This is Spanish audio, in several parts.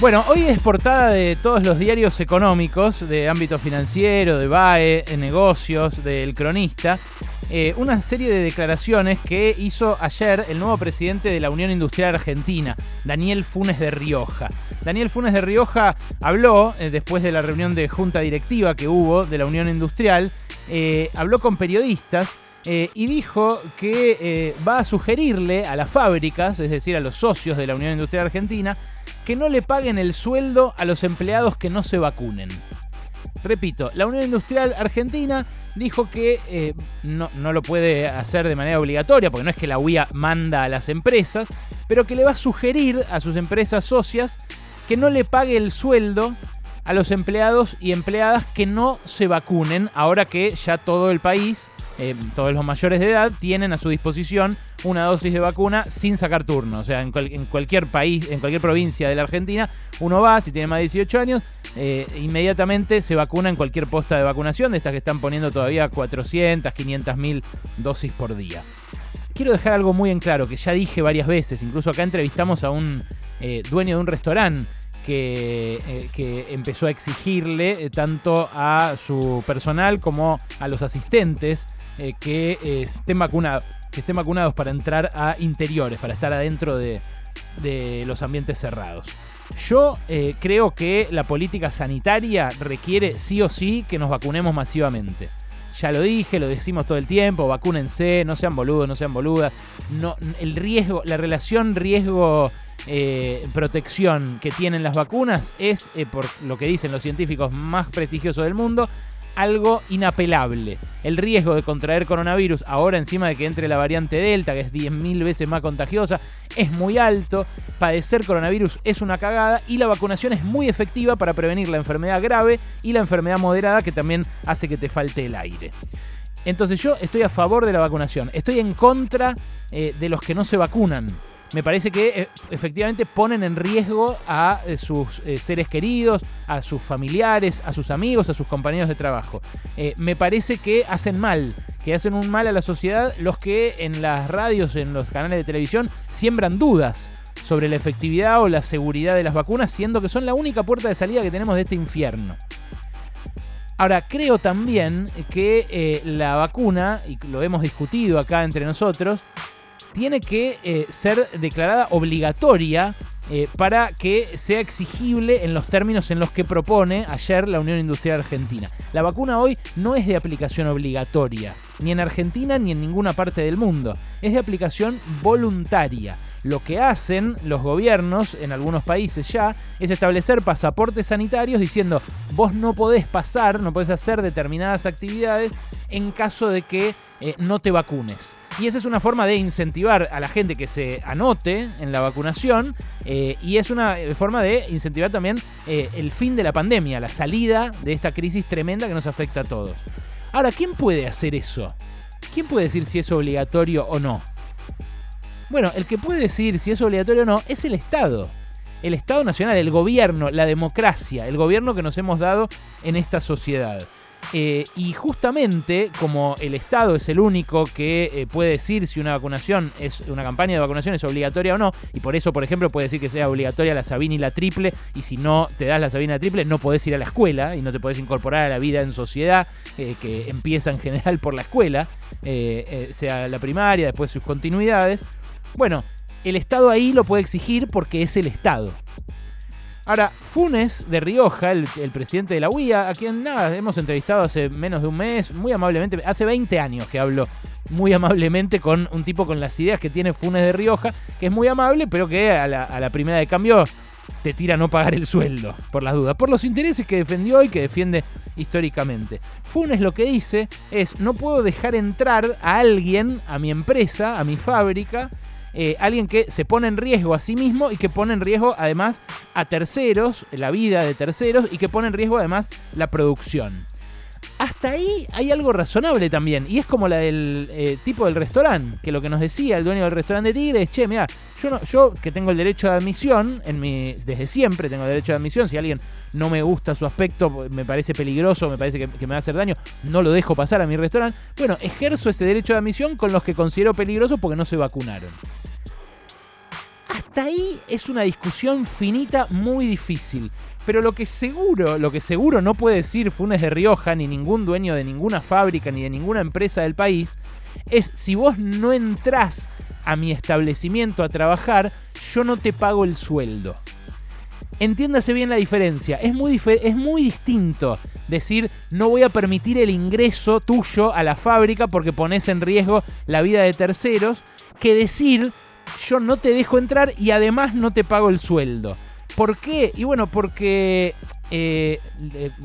Bueno, hoy es portada de todos los diarios económicos, de ámbito financiero, de BAE, de negocios, del cronista, eh, una serie de declaraciones que hizo ayer el nuevo presidente de la Unión Industrial Argentina, Daniel Funes de Rioja. Daniel Funes de Rioja habló, eh, después de la reunión de junta directiva que hubo de la Unión Industrial, eh, habló con periodistas y dijo que va a sugerirle a las fábricas, es decir, a los socios de la Unión Industrial Argentina, que no le paguen el sueldo a los empleados que no se vacunen. Repito, la Unión Industrial Argentina dijo que eh, no, no, lo puede hacer de manera obligatoria, porque no es que la UIA manda a las empresas, pero que le va a sugerir a sus empresas socias que no le pague el sueldo a los empleados y empleadas que no se vacunen, ahora que ya todo el país, eh, todos los mayores de edad, tienen a su disposición una dosis de vacuna sin sacar turno. O sea, en, cualquier país, en cualquier provincia de la Argentina, uno va, si tiene más de 18 años, eh, inmediatamente se vacuna en cualquier posta de vacunación, de estas que están poniendo todavía 400, 500 mil dosis por día. Quiero dejar algo muy en claro, que ya dije varias veces, incluso acá entrevistamos a un eh, dueño de un restaurante eh, que, empezó a exigirle eh, tanto a su personal como a los asistentes eh, que, estén vacunados, que estén vacunados para entrar a interiores, para estar adentro de, los ambientes cerrados. Yo creo que la política sanitaria requiere sí o sí que nos vacunemos masivamente. Ya lo dije, lo decimos todo el tiempo, vacúnense, no sean boludos, no sean boludas. El riesgo, la relación riesgo eh, protección que tienen las vacunas es, eh, por lo que dicen los científicos más prestigiosos del mundo, algo inapelable. El riesgo de contraer coronavirus, ahora encima de que entre la variante Delta, que es 10.000 veces más contagiosa, es muy alto. Padecer coronavirus es una cagada y la vacunación es muy efectiva para prevenir la enfermedad grave y la enfermedad moderada que también hace que te falte el aire. Entonces yo estoy a favor de la vacunación, estoy en contra eh, de los que no se vacunan me parece que eh, efectivamente ponen en riesgo a eh, sus eh, seres queridos, a sus familiares, a sus amigos, a sus compañeros de trabajo. me parece que hacen mal, que hacen un mal a la sociedad los que en las radios, en los canales de televisión, siembran dudas sobre la efectividad o la seguridad de las vacunas, siendo que son la única puerta de salida que tenemos de este infierno. Ahora, creo también que la vacuna, y lo hemos discutido acá entre nosotros, tiene que eh, ser declarada obligatoria eh, para que sea exigible en los términos en los que propone ayer la Unión Industrial Argentina. La vacuna hoy no es de aplicación obligatoria, ni en Argentina ni en ninguna parte del mundo, es de aplicación voluntaria. Lo que hacen los gobiernos en algunos países ya es establecer pasaportes sanitarios diciendo vos no podés pasar, no podés hacer determinadas actividades en caso de que eh, no te vacunes. Y esa es una forma de incentivar a la gente que se anote en la vacunación eh, y es una eh, forma de incentivar también el fin de la pandemia, la salida de esta crisis tremenda que nos afecta a todos. Ahora, ¿quién puede hacer eso? ¿Quién puede decir si es obligatorio o no? Bueno, el que puede decir si es obligatorio o no es el Estado. El Estado Nacional, el gobierno, la democracia, el gobierno que nos hemos dado en esta sociedad. Eh, y justamente como el Estado es el único que eh, puede decir si una vacunación es una campaña de vacunación es obligatoria o no, y por eso, por ejemplo, puede decir que sea obligatoria la Sabina y la triple, y si no te das la Sabina y la triple, no podés ir a la escuela y no te podés incorporar a la vida en sociedad, eh, que empieza en general por la escuela, sea la primaria, después sus continuidades. Bueno, el Estado ahí lo puede exigir porque es el Estado. Ahora, Funes de Rioja, el, presidente de la UIA, a quien nada, hemos entrevistado hace menos de un mes, muy amablemente, hace 20 años que hablo muy amablemente con un tipo con las ideas que tiene Funes de Rioja, que es muy amable, pero que a la, primera de cambio te tira a no pagar el sueldo, por las dudas, por los intereses que defendió y que defiende históricamente. Funes lo que dice es, no puedo dejar entrar a alguien, a mi empresa, a mi fábrica, eh, alguien que se pone en riesgo a sí mismo y que pone en riesgo además a terceros, la vida de terceros y que pone en riesgo además la producción. Hasta ahí hay algo razonable también, y es como la del eh, tipo del restaurante, que lo que nos decía el dueño del restaurante de Tigre es, che, mira, yo, no, yo que tengo el derecho de admisión, en mi, desde siempre tengo el derecho de admisión, si alguien no me gusta su aspecto, me parece peligroso, me parece que, que me va a hacer daño, no lo dejo pasar a mi restaurante, bueno, ejerzo ese derecho de admisión con los que considero peligrosos porque no se vacunaron ahí es una discusión finita muy difícil. Pero lo que seguro, lo que seguro no puede decir Funes de Rioja, ni ningún dueño de ninguna fábrica, ni de ninguna empresa del país, es si vos no entrás a mi establecimiento a trabajar, yo no te pago el sueldo. Entiéndase bien la diferencia. Es muy, es muy distinto decir no voy a permitir el ingreso tuyo a la fábrica porque pones en riesgo la vida de terceros que decir yo no te dejo entrar y además no te pago el sueldo. ¿Por qué? Y bueno, porque eh,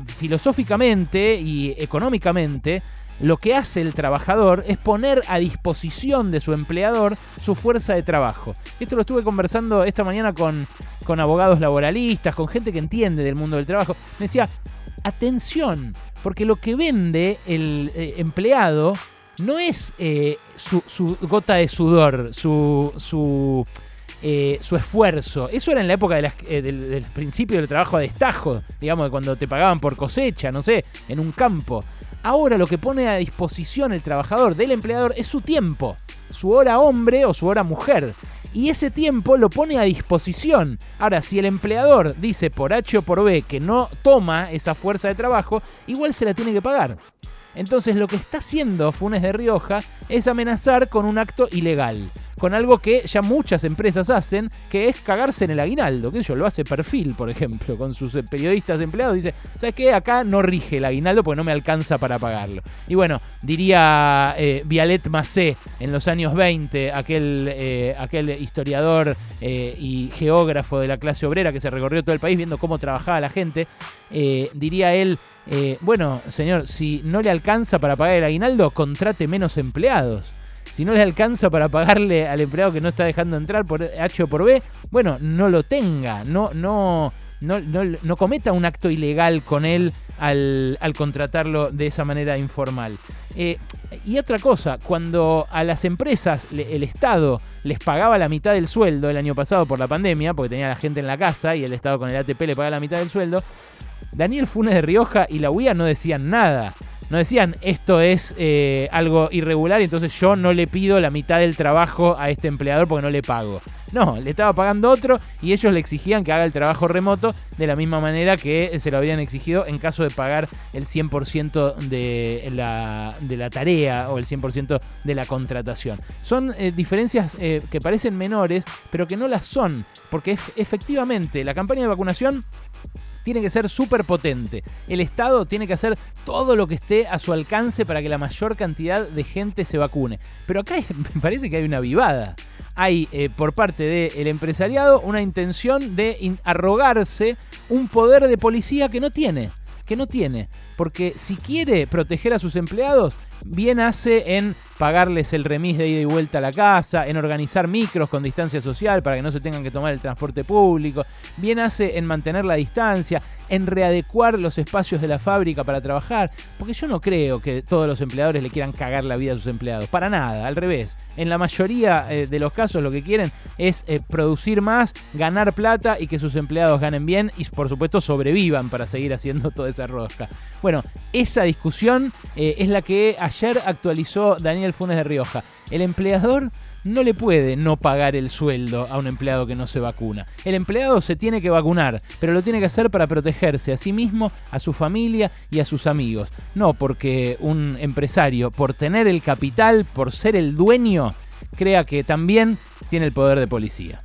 filosóficamente y económicamente lo que hace el trabajador es poner a disposición de su empleador su fuerza de trabajo. Esto lo estuve conversando esta mañana con, con abogados laboralistas, con gente que entiende del mundo del trabajo. Me decía, atención, porque lo que vende el eh, empleado no es eh, su, gota de sudor, su, su, eh, su, esfuerzo. Eso era en la época del, principio del trabajo a destajo, digamos, cuando te pagaban por cosecha, no sé, en un campo. Ahora lo que pone a disposición el trabajador del empleador es su tiempo, su hora hombre o su hora mujer. Y ese tiempo lo pone a disposición. Ahora, si el empleador dice por H o por B que no toma esa fuerza de trabajo, igual se la tiene que pagar. Entonces lo que está haciendo Funes de Rioja es amenazar con un acto ilegal con algo que ya muchas empresas hacen, que es cagarse en el aguinaldo. Que yo lo hace Perfil, por ejemplo, con sus periodistas empleados. Dice, ¿sabes qué? Acá no rige el aguinaldo porque no me alcanza para pagarlo. Y bueno, diría eh, Vialet Macé en los años 20, aquel, eh, aquel historiador eh, y geógrafo de la clase obrera que se recorrió todo el país viendo cómo trabajaba la gente, diría él, bueno, señor, si no le alcanza para pagar el aguinaldo, contrate menos empleados. Si no le alcanza para pagarle al empleado que no está dejando entrar por H o por B, bueno, no lo tenga, no, no, no, no, cometa un acto ilegal con él al, contratarlo de esa manera informal. Eh, y otra cosa, cuando a las empresas el Estado les pagaba la mitad del sueldo el año pasado por la pandemia, porque tenía la gente en la casa y el Estado con el ATP le pagaba la mitad del sueldo, Daniel Funes de Rioja y la UIA no decían nada. No decían esto es eh, algo irregular y entonces yo no le pido la mitad del trabajo a este empleador porque no le pago. No, le estaba pagando otro y ellos le exigían que haga el trabajo remoto de la misma manera que se lo habían exigido en caso de pagar el 100% de la, de la tarea o el 100% de la contratación. Son eh, diferencias eh, que parecen menores, pero que no las son, porque efectivamente la campaña de vacunación tiene que ser súper potente. El Estado tiene que hacer todo lo que esté a su alcance para que la mayor cantidad de gente se vacune. Pero acá me parece que hay una vivada. Hay eh, por parte del empresariado una intención de arrogarse un poder de policía que no tiene que no tiene. Porque si quiere proteger a sus empleados, bien hace en pagarles el remis de ida y vuelta a la casa, en organizar micros con distancia social para que no se tengan que tomar el transporte público, bien hace en mantener la distancia, en readecuar los espacios de la fábrica para trabajar, porque yo no creo que todos los empleadores le quieran cagar la vida a sus empleados, para nada, al revés. En la mayoría eh, de los casos lo que quieren es eh, producir más, ganar plata y que sus empleados ganen bien y por supuesto sobrevivan para seguir haciendo toda esa rosca. Bueno, esa discusión eh, es la que ayer actualizó Daniel Funes de Rioja. El empleador no le puede no pagar el sueldo a un empleado que no se vacuna. El empleado se tiene que vacunar, pero lo tiene que hacer para protegerse a sí mismo, a su familia y a sus amigos. No porque un empresario, por tener el capital, por ser el dueño, crea que también tiene el poder de policía.